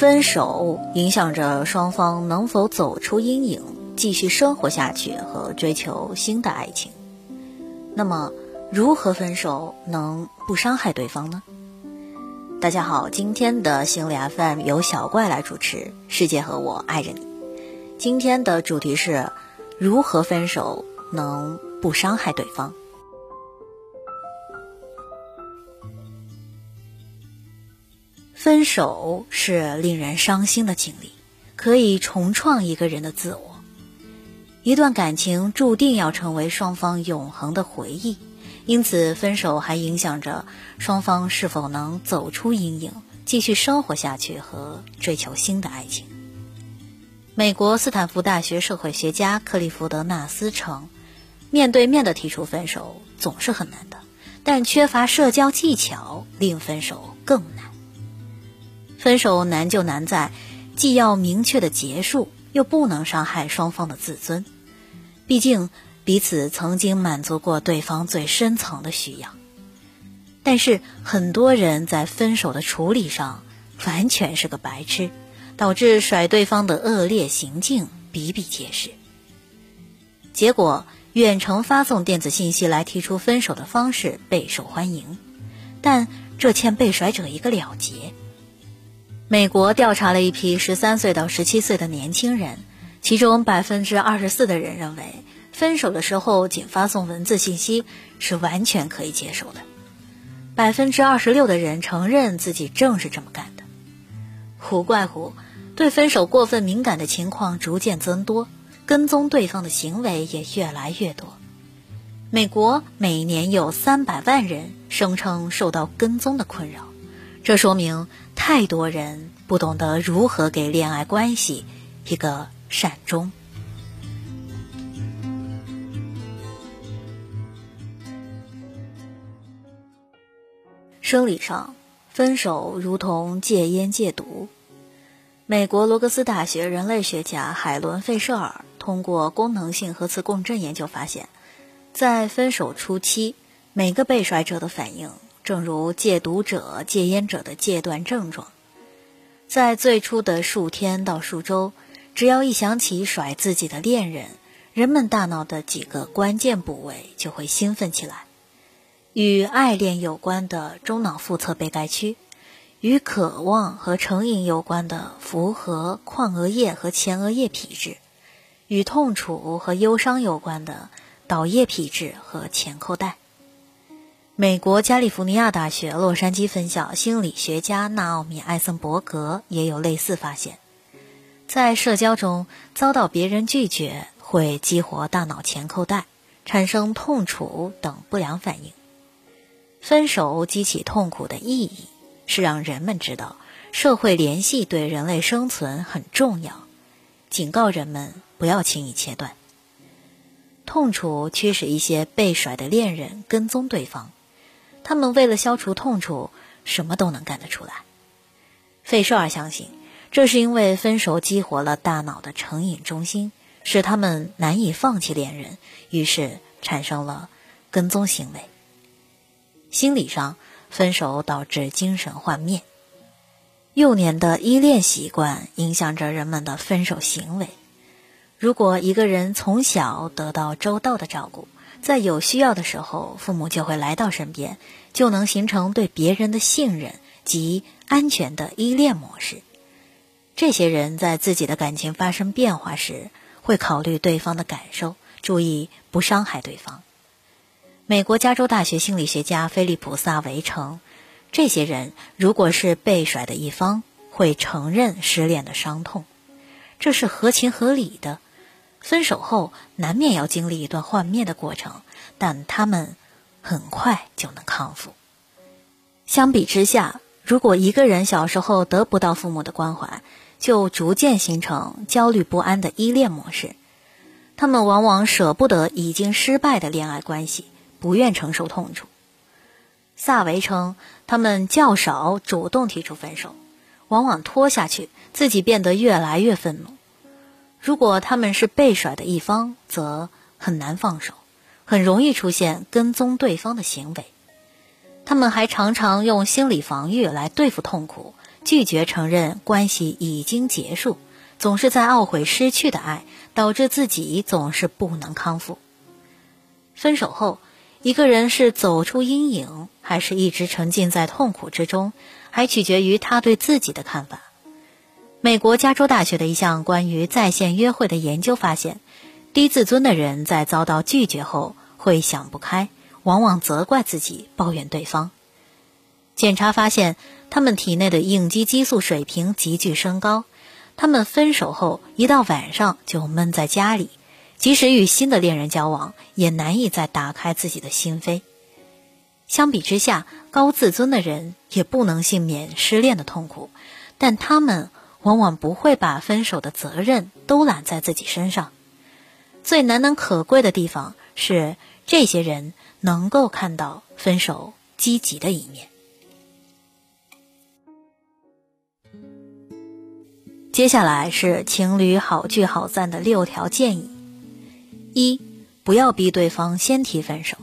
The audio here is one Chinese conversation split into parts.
分手影响着双方能否走出阴影，继续生活下去和追求新的爱情。那么，如何分手能不伤害对方呢？大家好，今天的心理 FM 由小怪来主持，世界和我爱着你。今天的主题是如何分手能不伤害对方。分手是令人伤心的经历，可以重创一个人的自我。一段感情注定要成为双方永恒的回忆，因此分手还影响着双方是否能走出阴影，继续生活下去和追求新的爱情。美国斯坦福大学社会学家克利福德纳斯称：“面对面的提出分手总是很难的，但缺乏社交技巧令分手更难。”分手难就难在，既要明确的结束，又不能伤害双方的自尊。毕竟彼此曾经满足过对方最深层的需要。但是很多人在分手的处理上完全是个白痴，导致甩对方的恶劣行径比比皆是。结果，远程发送电子信息来提出分手的方式备受欢迎，但这欠被甩者一个了结。美国调查了一批十三岁到十七岁的年轻人，其中百分之二十四的人认为，分手的时候仅发送文字信息是完全可以接受的。百分之二十六的人承认自己正是这么干的。胡怪乎，对分手过分敏感的情况逐渐增多，跟踪对方的行为也越来越多。美国每年有三百万人声称受到跟踪的困扰。这说明太多人不懂得如何给恋爱关系一个善终。生理上，分手如同戒烟戒毒。美国罗格斯大学人类学家海伦·费舍尔通过功能性核磁共振研究发现，在分手初期，每个被甩者的反应。正如戒毒者、戒烟者的戒断症状，在最初的数天到数周，只要一想起甩自己的恋人，人们大脑的几个关键部位就会兴奋起来。与爱恋有关的中脑腹侧被盖区，与渴望和成瘾有关的符合眶额叶和前额叶皮质，与痛楚和忧伤有关的岛叶皮质和前扣带。美国加利福尼亚大学洛杉矶分校心理学家纳奥米·艾森伯格也有类似发现，在社交中遭到别人拒绝会激活大脑前扣带，产生痛楚等不良反应。分手激起痛苦的意义是让人们知道社会联系对人类生存很重要，警告人们不要轻易切断。痛楚驱使一些被甩的恋人跟踪对方。他们为了消除痛楚，什么都能干得出来。费舍尔相信，这是因为分手激活了大脑的成瘾中心，使他们难以放弃恋人，于是产生了跟踪行为。心理上，分手导致精神幻灭。幼年的依恋习惯影响着人们的分手行为。如果一个人从小得到周到的照顾，在有需要的时候，父母就会来到身边，就能形成对别人的信任及安全的依恋模式。这些人在自己的感情发生变化时，会考虑对方的感受，注意不伤害对方。美国加州大学心理学家菲利普·萨维称，这些人如果是被甩的一方，会承认失恋的伤痛，这是合情合理的。分手后难免要经历一段幻灭的过程，但他们很快就能康复。相比之下，如果一个人小时候得不到父母的关怀，就逐渐形成焦虑不安的依恋模式。他们往往舍不得已经失败的恋爱关系，不愿承受痛楚。萨维称，他们较少主动提出分手，往往拖下去，自己变得越来越愤怒。如果他们是被甩的一方，则很难放手，很容易出现跟踪对方的行为。他们还常常用心理防御来对付痛苦，拒绝承认关系已经结束，总是在懊悔失去的爱，导致自己总是不能康复。分手后，一个人是走出阴影，还是一直沉浸在痛苦之中，还取决于他对自己的看法。美国加州大学的一项关于在线约会的研究发现，低自尊的人在遭到拒绝后会想不开，往往责怪自己，抱怨对方。检查发现，他们体内的应激激素水平急剧升高。他们分手后一到晚上就闷在家里，即使与新的恋人交往，也难以再打开自己的心扉。相比之下，高自尊的人也不能幸免失恋的痛苦，但他们。往往不会把分手的责任都揽在自己身上，最难能可贵的地方是这些人能够看到分手积极的一面。接下来是情侣好聚好散的六条建议：一、不要逼对方先提分手。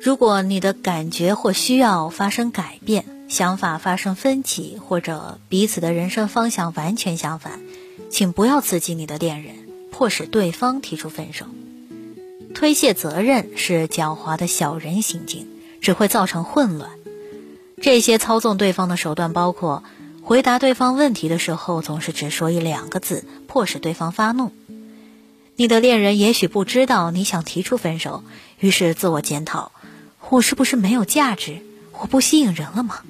如果你的感觉或需要发生改变。想法发生分歧，或者彼此的人生方向完全相反，请不要刺激你的恋人，迫使对方提出分手。推卸责任是狡猾的小人行径，只会造成混乱。这些操纵对方的手段包括：回答对方问题的时候总是只说一两个字，迫使对方发怒。你的恋人也许不知道你想提出分手，于是自我检讨：我是不是没有价值？我不吸引人了吗？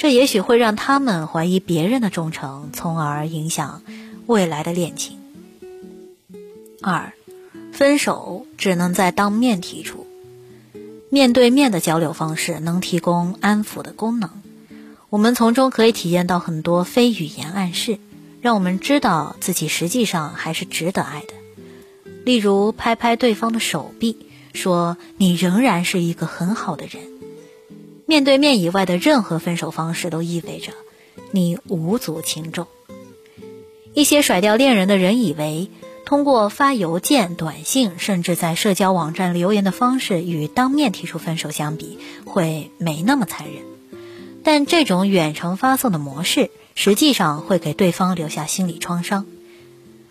这也许会让他们怀疑别人的忠诚，从而影响未来的恋情。二，分手只能在当面提出，面对面的交流方式能提供安抚的功能，我们从中可以体验到很多非语言暗示，让我们知道自己实际上还是值得爱的。例如，拍拍对方的手臂，说你仍然是一个很好的人。面对面以外的任何分手方式都意味着你无足轻重。一些甩掉恋人的人以为，通过发邮件、短信，甚至在社交网站留言的方式与当面提出分手相比，会没那么残忍。但这种远程发送的模式，实际上会给对方留下心理创伤。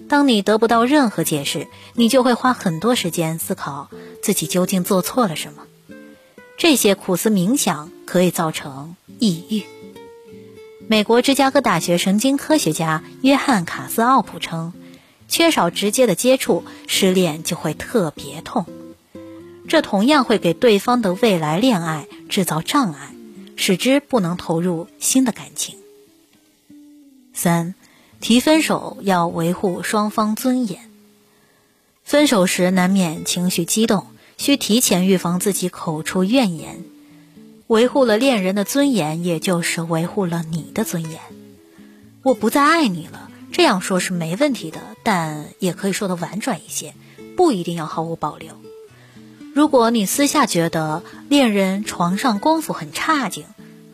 当你得不到任何解释，你就会花很多时间思考自己究竟做错了什么。这些苦思冥想可以造成抑郁。美国芝加哥大学神经科学家约翰·卡斯奥普称，缺少直接的接触，失恋就会特别痛。这同样会给对方的未来恋爱制造障碍，使之不能投入新的感情。三，提分手要维护双方尊严。分手时难免情绪激动。需提前预防自己口出怨言，维护了恋人的尊严，也就是维护了你的尊严。我不再爱你了，这样说是没问题的，但也可以说的婉转一些，不一定要毫无保留。如果你私下觉得恋人床上功夫很差劲，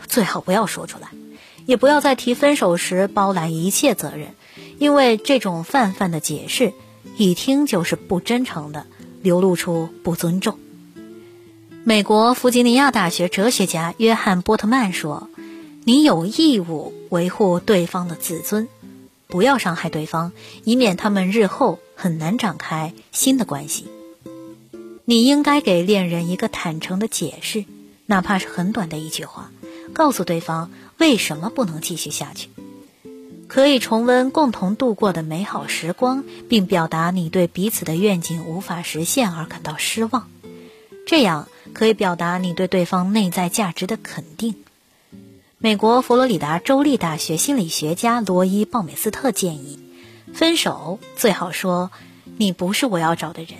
最好不要说出来，也不要在提分手时包揽一切责任，因为这种泛泛的解释，一听就是不真诚的。流露出不尊重。美国弗吉尼亚大学哲学家约翰·波特曼说：“你有义务维护对方的自尊，不要伤害对方，以免他们日后很难展开新的关系。你应该给恋人一个坦诚的解释，哪怕是很短的一句话，告诉对方为什么不能继续下去。”可以重温共同度过的美好时光，并表达你对彼此的愿景无法实现而感到失望，这样可以表达你对对方内在价值的肯定。美国佛罗里达州立大学心理学家罗伊·鲍美斯特建议，分手最好说“你不是我要找的人”，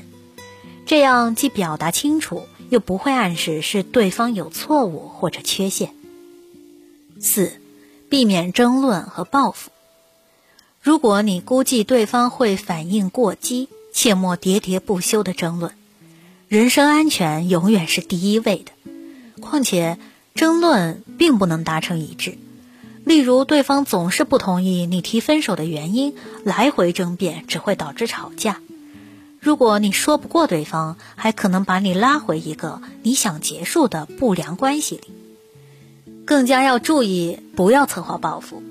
这样既表达清楚，又不会暗示是对方有错误或者缺陷。四，避免争论和报复。如果你估计对方会反应过激，切莫喋喋不休的争论。人身安全永远是第一位的。况且，争论并不能达成一致。例如，对方总是不同意你提分手的原因，来回争辩只会导致吵架。如果你说不过对方，还可能把你拉回一个你想结束的不良关系里。更加要注意不要策划报复，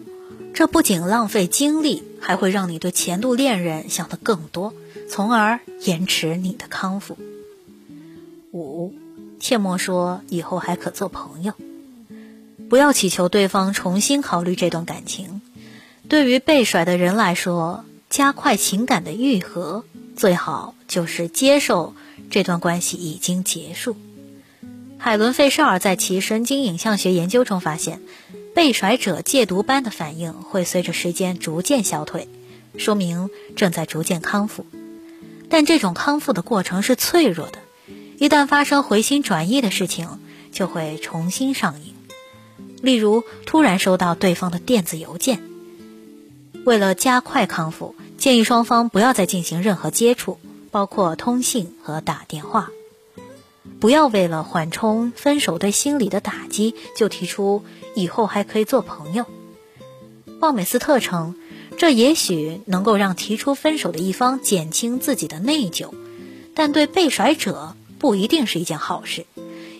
这不仅浪费精力，还会让你对前度恋人想得更多，从而延迟你的康复。五，切莫说以后还可做朋友，不要祈求对方重新考虑这段感情。对于被甩的人来说，加快情感的愈合，最好就是接受这段关系已经结束。海伦·费舍尔在其神经影像学研究中发现，被甩者戒毒般的反应会随着时间逐渐消退，说明正在逐渐康复。但这种康复的过程是脆弱的，一旦发生回心转意的事情，就会重新上瘾。例如，突然收到对方的电子邮件。为了加快康复，建议双方不要再进行任何接触，包括通信和打电话。不要为了缓冲分手对心理的打击，就提出以后还可以做朋友。鲍美斯特称，这也许能够让提出分手的一方减轻自己的内疚，但对被甩者不一定是一件好事，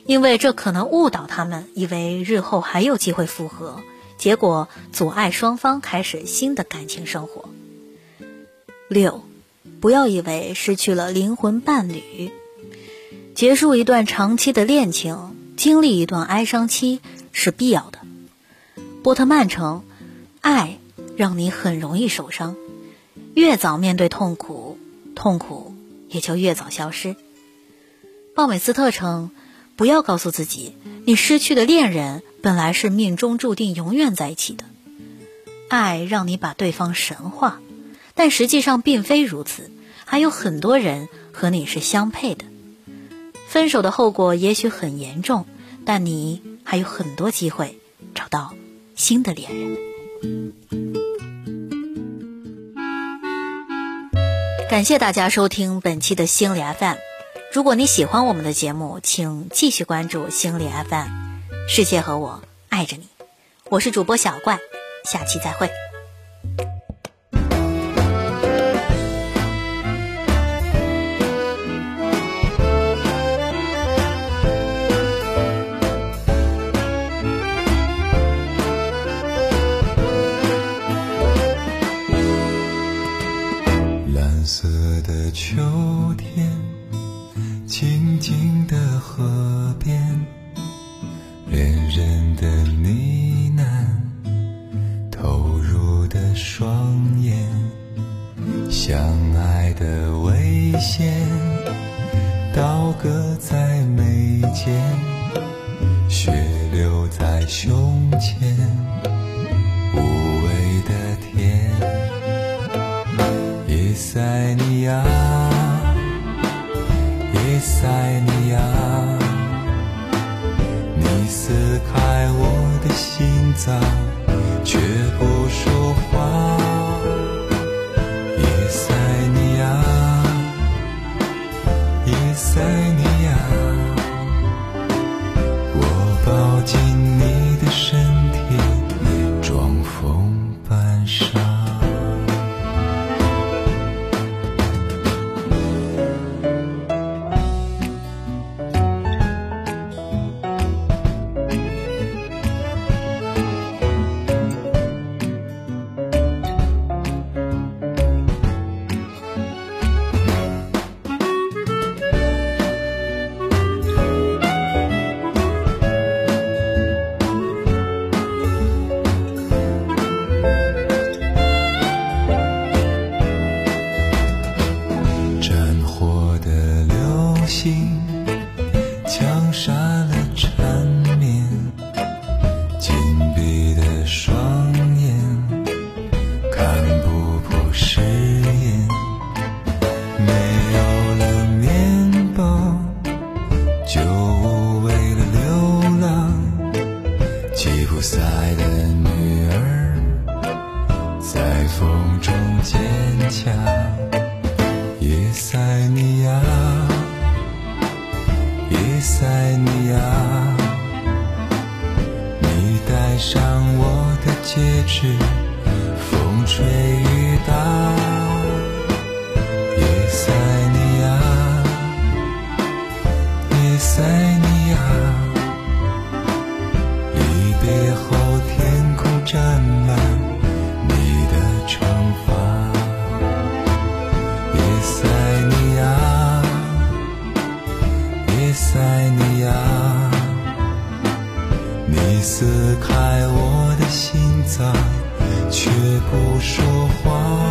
因为这可能误导他们，以为日后还有机会复合，结果阻碍双方开始新的感情生活。六，不要以为失去了灵魂伴侣。结束一段长期的恋情，经历一段哀伤期是必要的。波特曼称，爱让你很容易受伤，越早面对痛苦，痛苦也就越早消失。鲍美斯特称，不要告诉自己，你失去的恋人本来是命中注定永远在一起的。爱让你把对方神化，但实际上并非如此，还有很多人和你是相配的。分手的后果也许很严重，但你还有很多机会找到新的恋人。感谢大家收听本期的心理 FM。如果你喜欢我们的节目，请继续关注心理 FM。世界和我爱着你，我是主播小怪，下期再会。相爱的危险刀割在眉间，血流在胸前，无畏的天，叶塞尼亚，叶塞尼亚，你撕开我的心脏，却不说话。笔的双。戴上我的戒指风吹雨打在，却不说话。